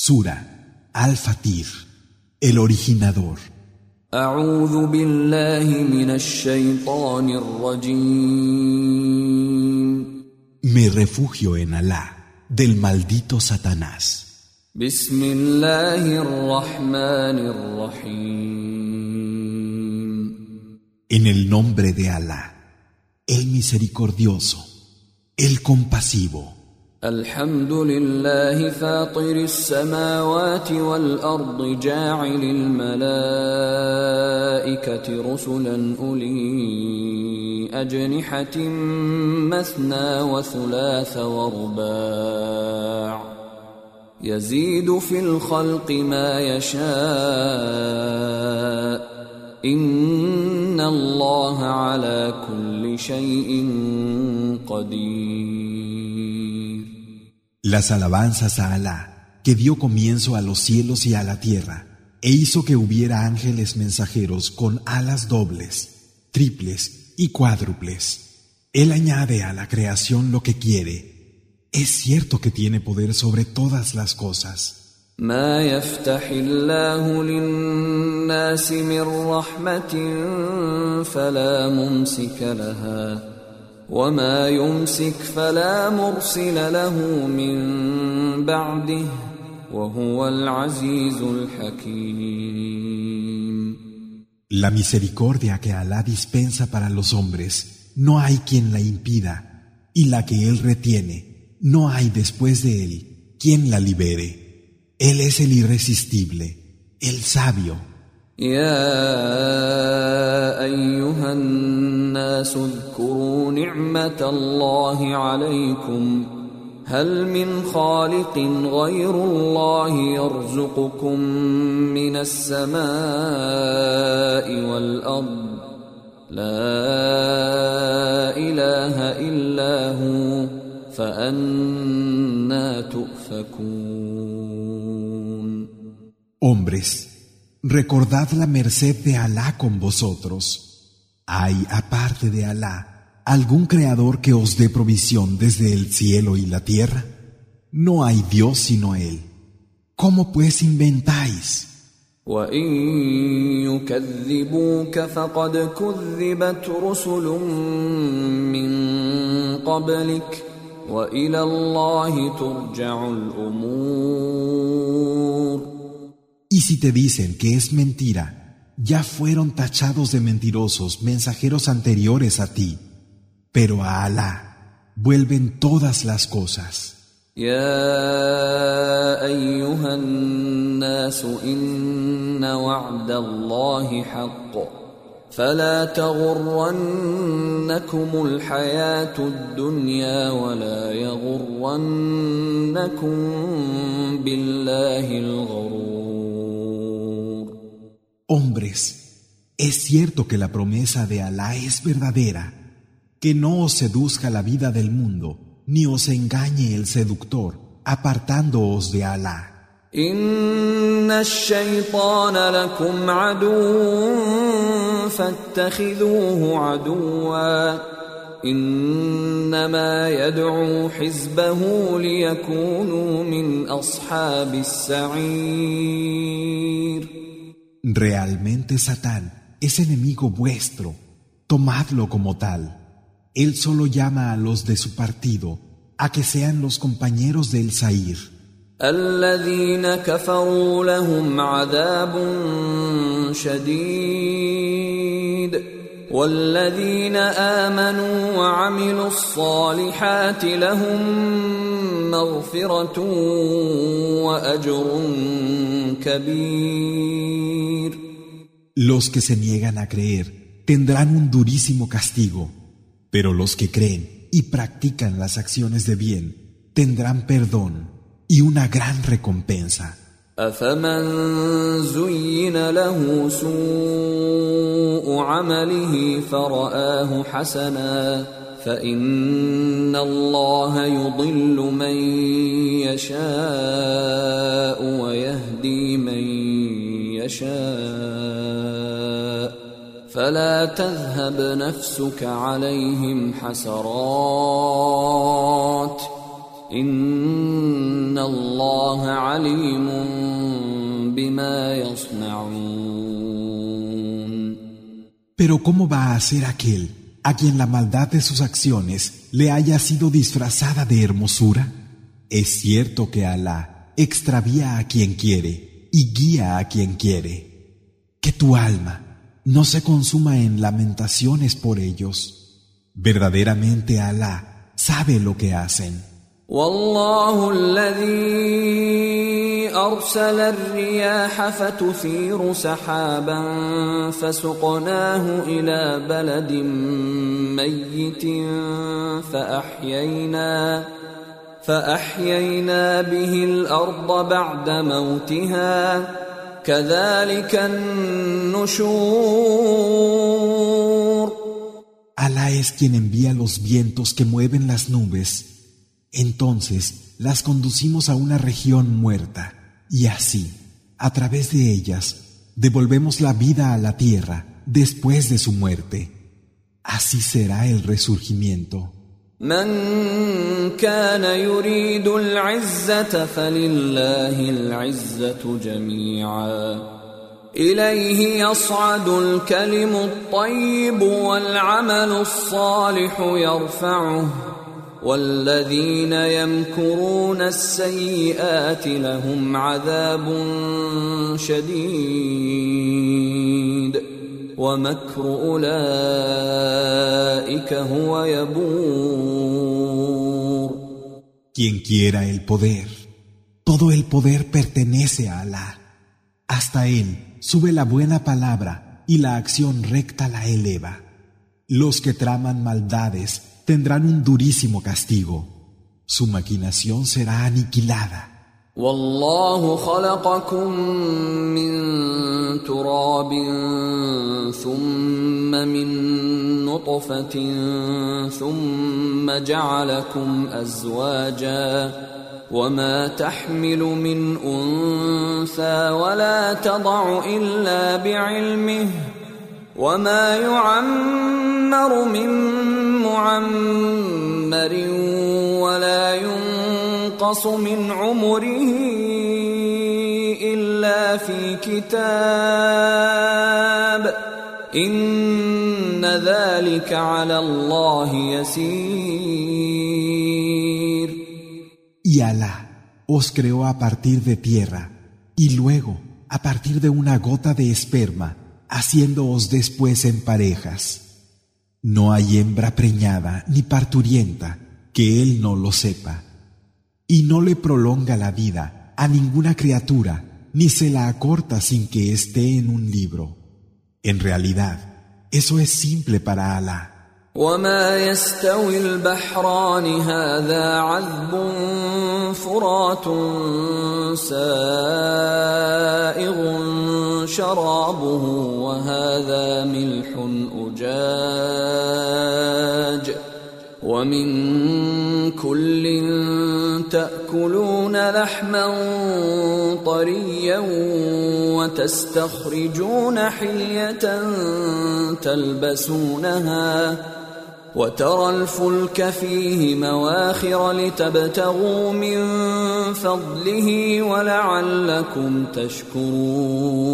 Sura Al-Fatir, el originador. أعوذ بالله من الشيطان الرجيم Me refugio en Alá, del maldito Satanás. بسم الله الرحمن الرحيم En el nombre de Alá, el misericordioso, el compasivo. الحمد لله فاطر السماوات والأرض جاعل الملائكة رسلا أولي أجنحة مثنى وثلاث ورباع يزيد في الخلق ما يشاء إن الله على كل شيء قدير Las alabanzas a Alá, que dio comienzo a los cielos y a la tierra, e hizo que hubiera ángeles mensajeros con alas dobles, triples y cuádruples. Él añade a la creación lo que quiere. Es cierto que tiene poder sobre todas las cosas. ما يفتح الله للناس من رحمة فلا ممسك لها وما يمسك فلا مرسل له من بعده وهو العزيز الحكيم La misericordia que Alá dispensa para los hombres, no hay quien la impida, y la que Él retiene, no hay después de Él quien la libere. Él es el irresistible, el sabio. يا أيها الناس اذكروا نعمة الله عليكم. هل من خالق غير الله يرزقكم من السماء والأرض؟ لا إله إلا هو فأنا تؤفكون. Hombres, recordad la merced de Alá con vosotros. ¿Hay, aparte de Alá, algún creador que os dé provisión desde el cielo y la tierra? No hay Dios sino Él. ¿Cómo pues inventáis? Y si te dicen que es mentira, ya fueron tachados de mentirosos mensajeros anteriores a ti pero a Alá vuelven todas las cosas. يا أيها الناس إن وعد الله حق فلا تغرنكم الحياة الدنيا ولا يغرنكم بالله الغرور Hombres, es cierto que la promesa de Alá es verdadera, que no os seduzca la vida del mundo, ni os engañe el seductor, apartándoos de Alá. إن الشيطان لكم عدو فاتخذوه عدوا إنما يدعو حزبه ليكونوا من أصحاب السعير Realmente Satán es enemigo vuestro, tomadlo como tal. Él solo llama a los de su partido a que sean los compañeros del Sair. الذين كفروا لهم عذاب شديد والذين آمنوا وعملوا الصالحات لهم مغفرة وأجر كبير Los que se niegan a creer tendrán un durísimo castigo, pero los que creen y practican las acciones de bien tendrán perdón y una gran recompensa. أفمن زين له سوء عمله فرآه حسنا فإن الله يضل من يشاء ويهدي من يشاء فلا تذهب نفسك عليهم حسرات إن الله عليم بما يصنعون Pero ¿cómo va a ser aquel a quien la maldad de sus acciones le haya sido disfrazada de hermosura? Es cierto que Alá extravía a quien quiere y guía a quien quiere. Que tu alma no se consuma en lamentaciones por ellos. Verdaderamente Alá sabe lo que hacen. أرسل الرياح فتثير سحابا فسقناه إلى بلد ميت فأحيينا فأحيينا به الأرض بعد موتها كذلك النشور Alá es quien envía los vientos que mueven las nubes. Entonces las conducimos a una región muerta. Y así, a través de ellas, devolvemos la vida a la tierra después de su muerte. Así será el resurgimiento. من كان يريد العزة فلله العزة جميعا. إليه يصعد الكلم الطيب والعمل الصالح يرفعه. والذين يمكرون السيئات لهم عذاب شديد. ومكر أولئك هو يبور Quien quiera el poder, todo el poder pertenece a Alá. Hasta Él sube la buena palabra y la acción recta la eleva. Los que traman maldades tendrán un durísimo castigo. Su maquinación será aniquilada. والله خلقكم من تراب ثم من نطفة ثم جعلكم أزواجا وما تحمل من أنثى ولا تضع إلا بعلمه وما يعمر من معمر ينقص من عمره الا في كتاب ان ذلك على الله يسير Y Alá os creó a partir de tierra y luego a partir de una gota de esperma haciéndoos después en parejas. No hay hembra preñada ni parturienta que él no lo sepa. Y no le prolonga la vida a ninguna criatura, ni se la acorta sin que esté en un libro. En realidad, eso es simple para Alá. وما يستوي البحران هذا عذب فرات سائغ شرابه وهذا ملح أجاج ومن لحما طريا وتستخرجون حلية تلبسونها وترى الفلك فيه مواخر لتبتغوا من فضله ولعلكم تشكرون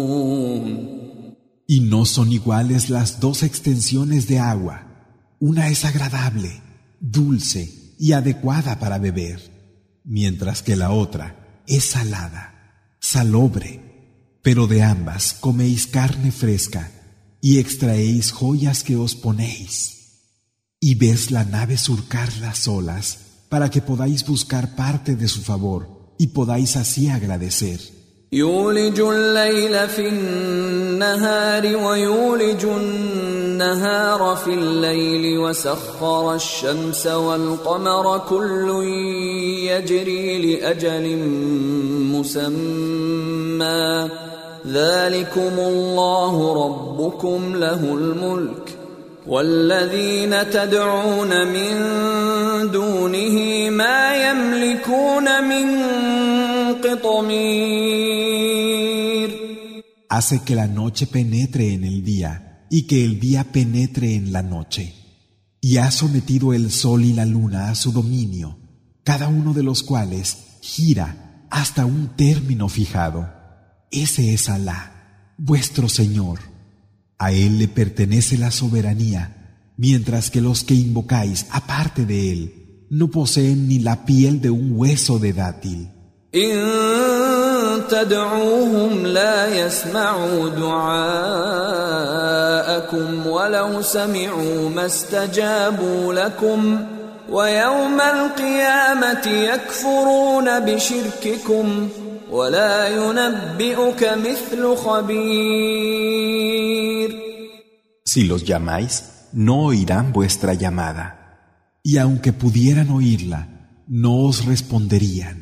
Y no son iguales las dos extensiones de agua. Una es agradable, dulce y adecuada para beber, mientras que la otra es salada, salobre. Pero de ambas coméis carne fresca y extraéis joyas que os ponéis. Y ves la nave surcar las olas para que podáis buscar parte de su favor y podáis así agradecer. يولج الليل في النهار ويولج النهار في الليل وسخر الشمس والقمر كل يجري لأجل مسمى. ذلكم الله ربكم له الملك. والذين تدعون من دونه ما يملكون من قطمير. Hace que la noche penetre en el día. Y que el día penetre en la noche. Y ha sometido el sol y la luna a su dominio. cada uno de los cuales gira hasta un término fijado. Ese es Alá, vuestro Señor. A Él le pertenece la soberanía, mientras que los que invocáis aparte de Él no poseen ni la piel de un hueso de dátil. تدعوهم لا يسمعوا دعاءكم ولو سمعوا ما استجابوا لكم ويوم القيامة يكفرون بشرككم ولا ينبئك مثل خبير Si los llamáis, no oirán vuestra llamada. Y aunque pudieran oírla, no os responderían.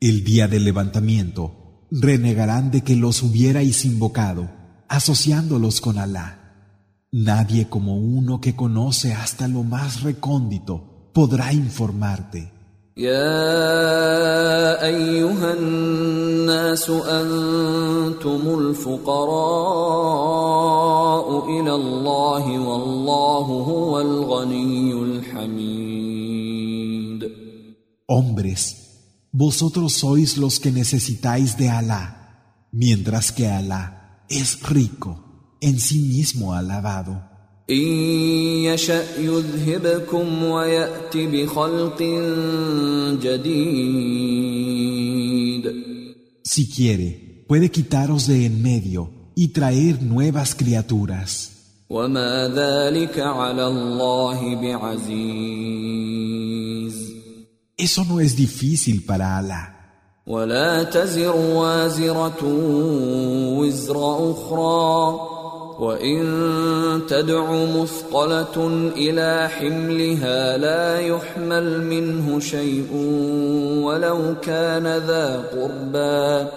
El día del levantamiento, renegarán de que los hubierais invocado, asociándolos con Alá. Nadie como uno que conoce hasta lo más recóndito podrá informarte. Hombres, vosotros sois los que necesitáis de Alá, mientras que Alá es rico, en sí mismo alabado. Si quiere, puede quitaros de en medio y traer nuevas criaturas. Eso no es difícil para Alá. ولا تزر وازرة وزر أخرى وإن تدع مثقلة إلى حملها لا يحمل منه شيء ولو كان ذا قربى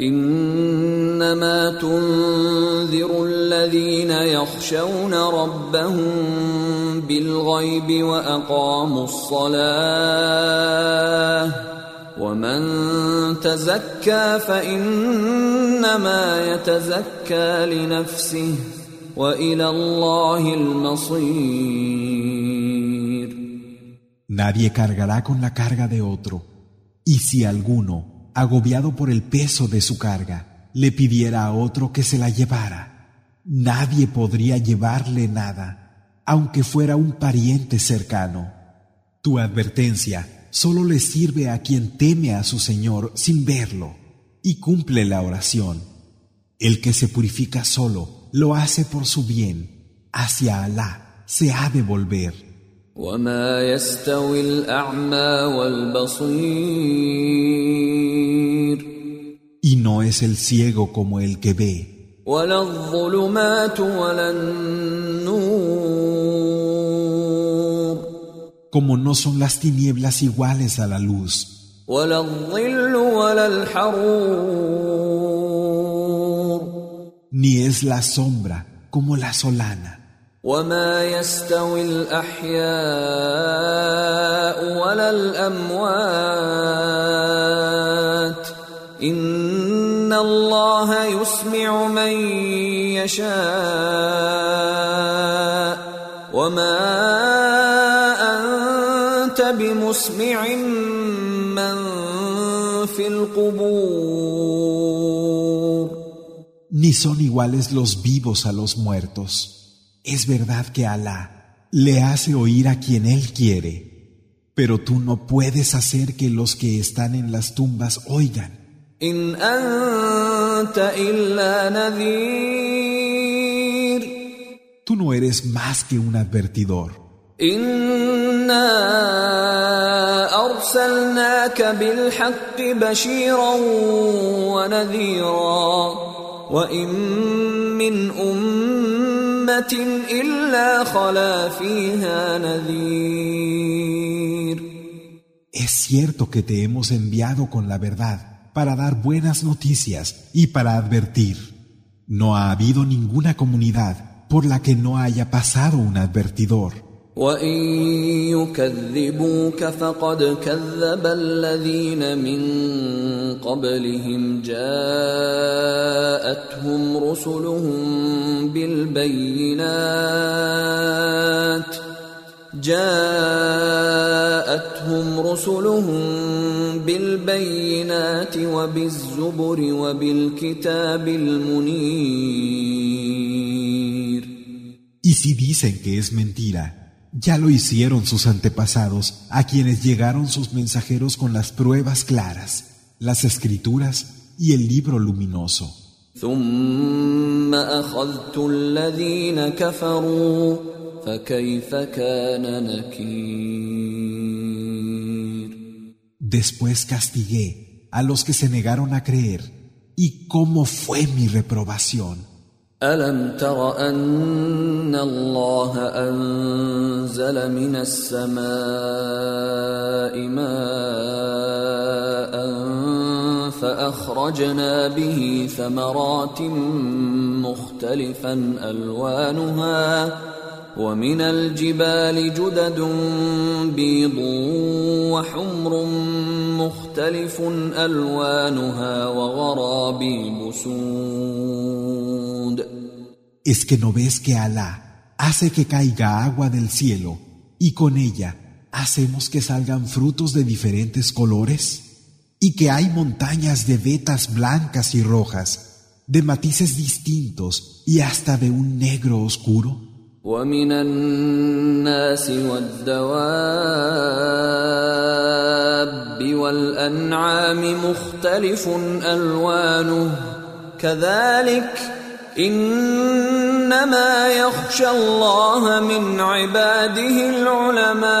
إنما تنذر الذين يخشون ربهم بالغيب واقاموا الصلاه ومن تزكى فانما يتزكى لنفسه والى الله المصير Nadie cargará con la carga de otro, y si alguno agobiado por el peso de su carga, le pidiera a otro que se la llevara. Nadie podría llevarle nada, aunque fuera un pariente cercano. Tu advertencia solo le sirve a quien teme a su Señor sin verlo y cumple la oración. El que se purifica solo lo hace por su bien. Hacia Alá se ha de volver. Y no es el ciego como el que ve Como no son las tinieblas iguales a la luz. Ni es la sombra como la solana. وما يستوي الاحياء ولا الاموات ان الله يسمع من يشاء وما انت بمسمع من في القبور Ni son iguales los vivos a los muertos. Es verdad que Alá le hace oír a quien Él quiere, pero tú no puedes hacer que los que están en las tumbas oigan. Tú no eres más que un advertidor. Es cierto que te hemos enviado con la verdad para dar buenas noticias y para advertir. No ha habido ninguna comunidad por la que no haya pasado un advertidor. وان يكذبوك فقد كذب الذين من قبلهم جاءتهم رسلهم بالبينات جاءتهم رسلهم بالبينات وبالزبر وبالكتاب المنير Y si dicen que es mentira, Ya lo hicieron sus antepasados, a quienes llegaron sus mensajeros con las pruebas claras, las escrituras y el libro luminoso. Después castigué a los que se negaron a creer, y cómo fue mi reprobación. ألم تر أن الله أنزل من السماء ماء فأخرجنا به ثمرات مختلفا ألوانها ومن الجبال جدد بيض وحمر مختلف ألوانها وغرابيب سود ¿Es que no ves que Alá hace que caiga agua del cielo y con ella hacemos que salgan frutos de diferentes colores? ¿Y que hay montañas de vetas blancas y rojas, de matices distintos y hasta de un negro oscuro? ومن الناس والدواب والأنعام مختلف ألوانه كذلك إنما يخشى الله من عباده العلماء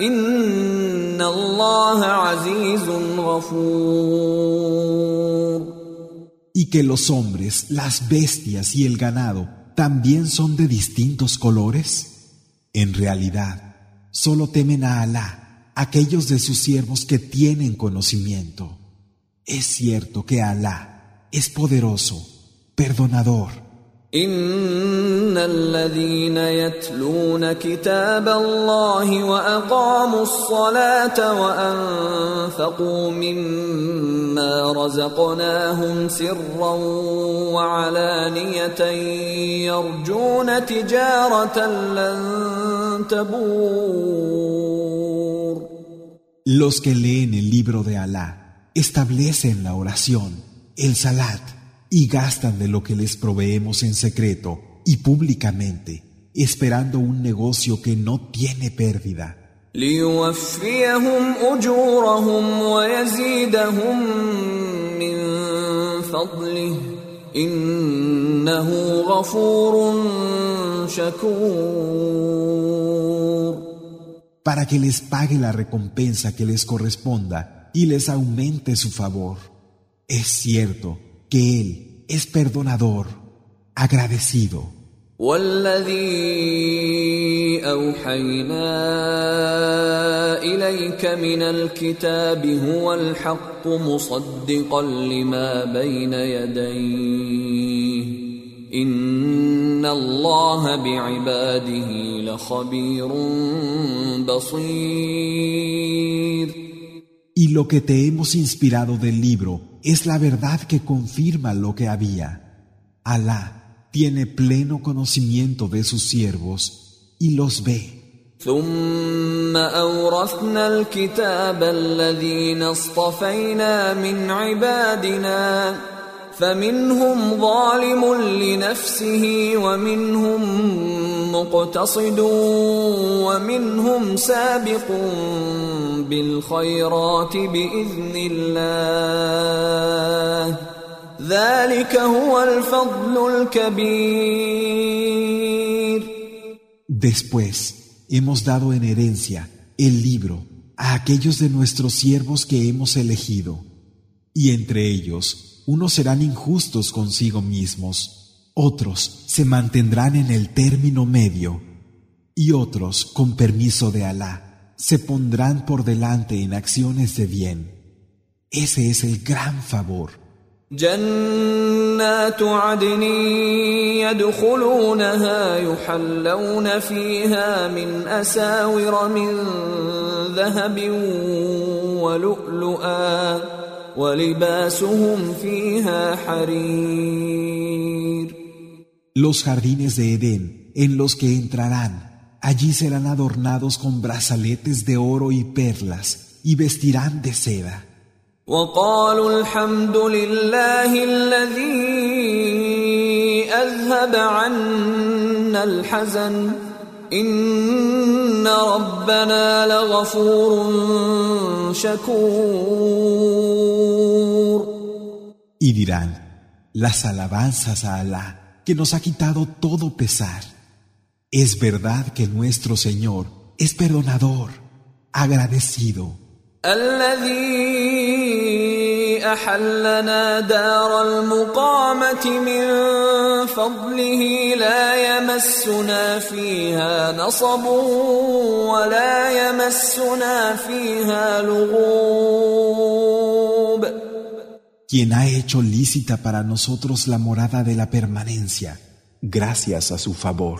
إن الله عزيز غفور Y que los hombres, las bestias y el ganado también son de distintos colores? En realidad, solo temen a Alá aquellos de sus siervos que tienen conocimiento. Es cierto que Alá es poderoso, perdonador. إن الذين يتلون كتاب الله وأقاموا الصلاة وأنفقوا مما رزقناهم سرا وعلانية يرجون تجارة لن تبور Los que leen el libro de Alá establecen la oración, el salat, y gastan de lo que les proveemos en secreto y públicamente, esperando un negocio que no tiene pérdida. Para que les pague la recompensa que les corresponda y les aumente su favor. Es cierto que Él es perdonador, agradecido. والذي أوحينا إليك من الكتاب هو الحق مصدقا لما بين يديه إن الله بعباده لخبير بصير lo que te hemos inspirado del libro es la verdad que confirma lo que había. Alá tiene pleno conocimiento de sus siervos y los ve. ثم أورثنا الكتاب الذين اصطفينا من عبادنا فمنهم ظالم لنفسه ومنهم مقتصد ومنهم سابق بالخيرات بإذن الله ذلك هو الفضل الكبير Después hemos dado en herencia el libro a aquellos de nuestros siervos que hemos elegido, y entre ellos unos serán injustos consigo mismos, otros se mantendrán en el término medio, y otros, con permiso de Alá, se pondrán por delante en acciones de bien. Ese es el gran favor. جنات عدن يدخلونها يحلون فيها من أساور من ذهب ولؤلؤا ولباسهم فيها حرير Los jardines de Edén en los que entrarán. Allí serán adornados con brazaletes de oro y perlas y vestirán de seda. وقالوا الحمد لله الذي اذهب عنا الحزن ان ربنا لغفور شكور Y dirán, las alabanzas a Alá, que nos ha quitado todo pesar. Es verdad que nuestro Señor es perdonador, agradecido. الذي احلنا دار المقامه من فضله لا يمسنا فيها نصب ولا يمسنا فيها لغوب quien ha hecho lícita para nosotros la morada de la permanencia, gracias a su favor.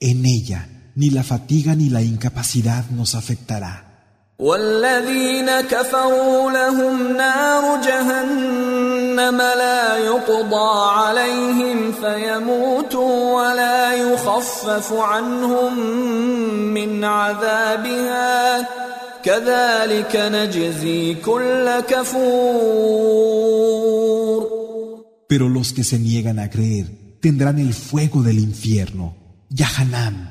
En ella ni la fatiga ni la incapacidad nos afectará. والذين كفروا لهم نار جهنم لا يقضى عليهم فيموتوا ولا يخفف عنهم من عذابها كذلك نجزي كل كفور Pero los que se niegan a creer tendrán el fuego del infierno, Yahanam.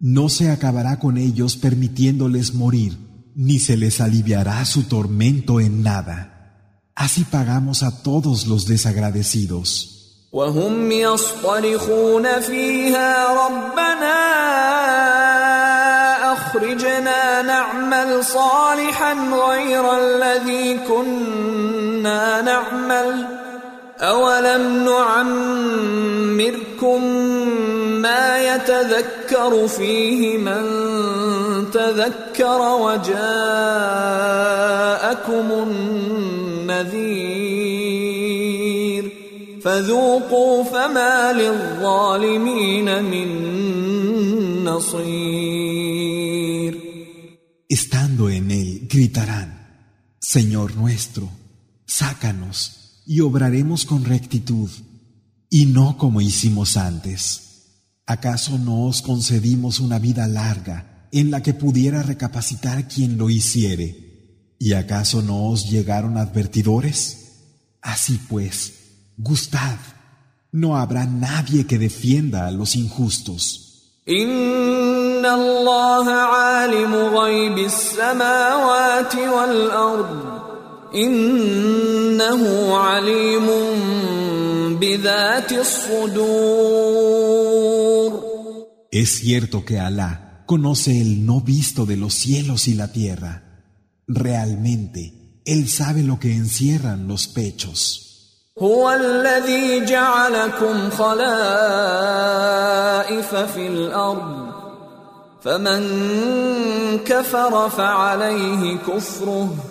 No se acabará con ellos permitiéndoles morir ni se les aliviará su tormento en nada. Así pagamos a todos los desagradecidos. وهم يصطرخون فيها ربنا اخرجنا نعمل صالحا غير الذي كنا نعمل اولم نعمركم ما يتذكر فيه من تذكر وجاءكم النذير فذوقوا فما للظالمين من نصير Estando en él, gritarán, Señor nuestro, sácanos y obraremos con rectitud, y no como hicimos antes. ¿Acaso no os concedimos una vida larga en la que pudiera recapacitar quien lo hiciere? ¿Y acaso no os llegaron advertidores? Así pues, gustad, no habrá nadie que defienda a los injustos. ان الله عالم غيب السماوات والارض انه عليم بذات الصدور Es cierto que Alá conoce el no visto de los cielos y la tierra. Realmente, Él sabe lo que encierran los pechos. هو الذي جعلكم خلائف في الارض فمن كفر فعليه كفره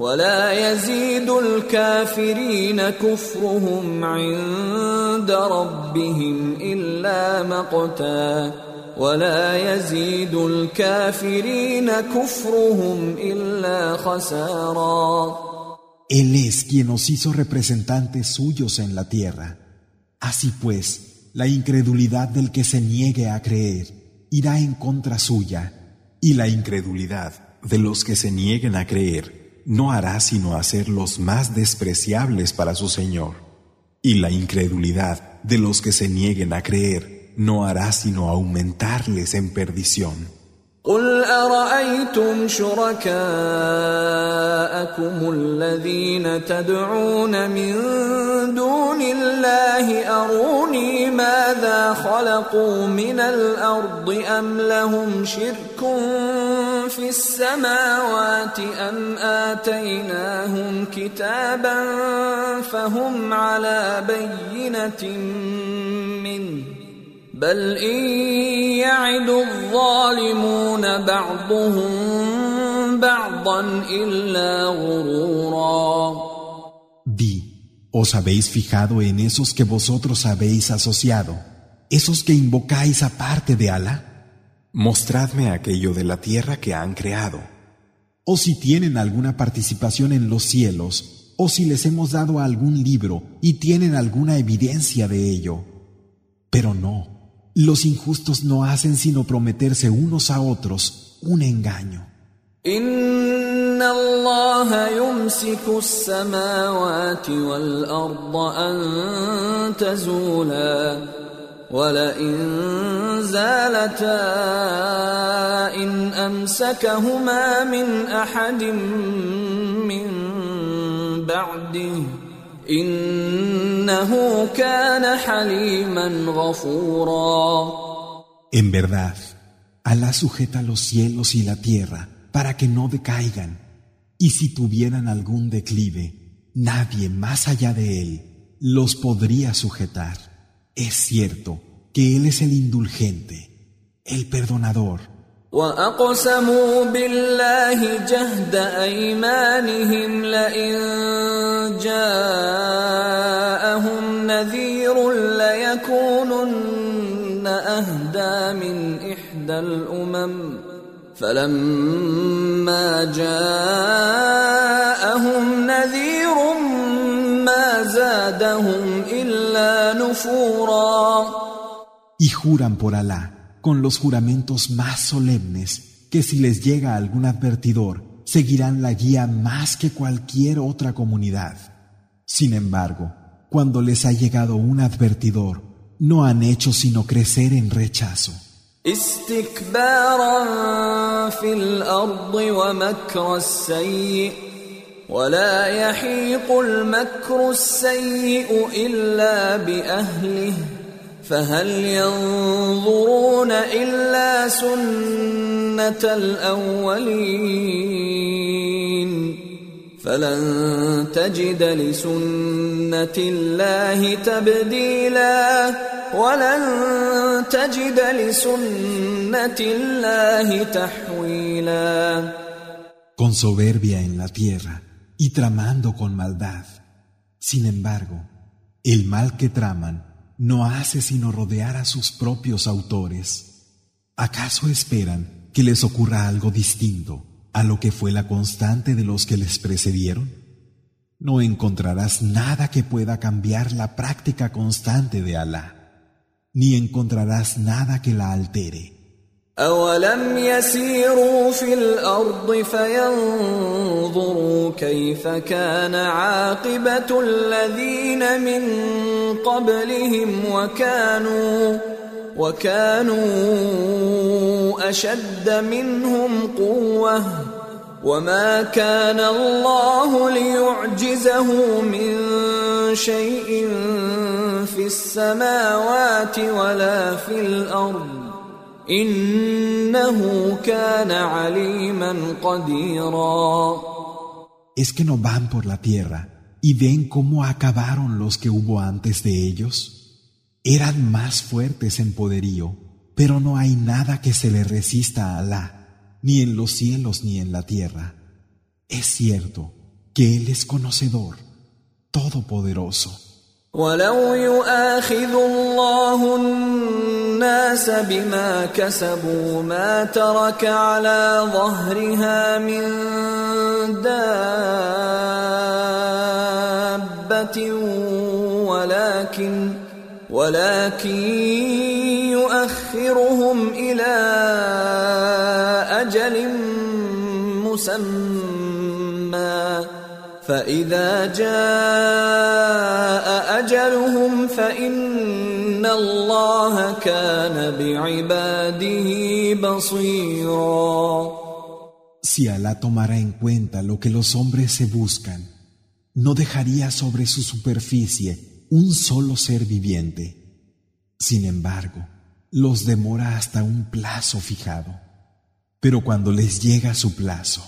ولا يزيد الكافرين كفرهم عند ربهم الا مقتا ولا يزيد الكافرين كفرهم الا خسارا Él es quien nos hizo representantes suyos en la tierra. Así pues, la incredulidad del que se niegue a creer irá en contra suya, y la incredulidad de los que se nieguen a creer no hará sino hacerlos más despreciables para su Señor. Y la incredulidad de los que se nieguen a creer no hará sino aumentarles en perdición. قل أرأيتم شركاءكم الذين تدعون من دون الله أروني ماذا خلقوا من الأرض أم لهم شرك في السماوات أم آتيناهم كتابا فهم على بينة منه بل إن يعد الظالمون بعضهم بعضا إلا غرورا Di, ¿os habéis fijado en esos que vosotros habéis asociado, esos que invocáis aparte de Alá? Mostradme aquello de la tierra que han creado. O si tienen alguna participación en los cielos, o si les hemos dado algún libro y tienen alguna evidencia de ello. Pero no, Los injustos no hacen sino prometerse unos a otros un engaño. إن الله يمسك السماوات والأرض أن تزولا ولئن زالتا إن أمسكهما من أحد من بعده إنه كان حليما غفورا En verdad, Alá sujeta los cielos y la tierra para que no decaigan, y si tuvieran algún declive, nadie más allá de él los podría sujetar. Es cierto que Él es el indulgente, el perdonador. وأقسموا بالله جهد أيمانهم لئن جاءهم نذير ليكونن أهدى من إحدى الأمم فلما جاءهم نذير ما زادهم إلا نفورا y juran por Alá con los juramentos más solemnes que si les llega algún advertidor, seguirán la guía más que cualquier otra comunidad. Sin embargo, cuando les ha llegado un advertidor, no han hecho sino crecer en rechazo. ولا يحيق المكر السيء إلا بأهله فهل ينظرون إلا سنة الأولين؟ فلن تجد لسنة الله تبديلا ولن تجد لسنة الله تحويلا. Con soberbia en la tierra y tramando con maldad. Sin embargo, el mal que traman no hace sino rodear a sus propios autores. ¿Acaso esperan que les ocurra algo distinto a lo que fue la constante de los que les precedieron? No encontrarás nada que pueda cambiar la práctica constante de Alá, ni encontrarás nada que la altere. أولم يسيروا في الأرض فينظروا كيف كان عاقبة الذين من قبلهم وكانوا وكانوا أشد منهم قوة وما كان الله ليعجزه من شيء في السماوات ولا في الأرض ¿Es que no van por la tierra y ven cómo acabaron los que hubo antes de ellos? Eran más fuertes en poderío, pero no hay nada que se le resista a Alá, ni en los cielos ni en la tierra. Es cierto que Él es conocedor, todopoderoso. ولو يؤاخذ الله الناس بما كسبوا ما ترك على ظهرها من دابة ولكن ولكن يؤخرهم إلى أجل مسمى فإذا جاء أجلهم فإن الله كان بعباده بصيرا Si Alá tomara en cuenta lo que los hombres se buscan, no dejaría sobre su superficie un solo ser viviente. Sin embargo, los demora hasta un plazo fijado. Pero cuando les llega su plazo,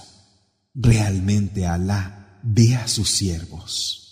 realmente Alá ve a sus siervos.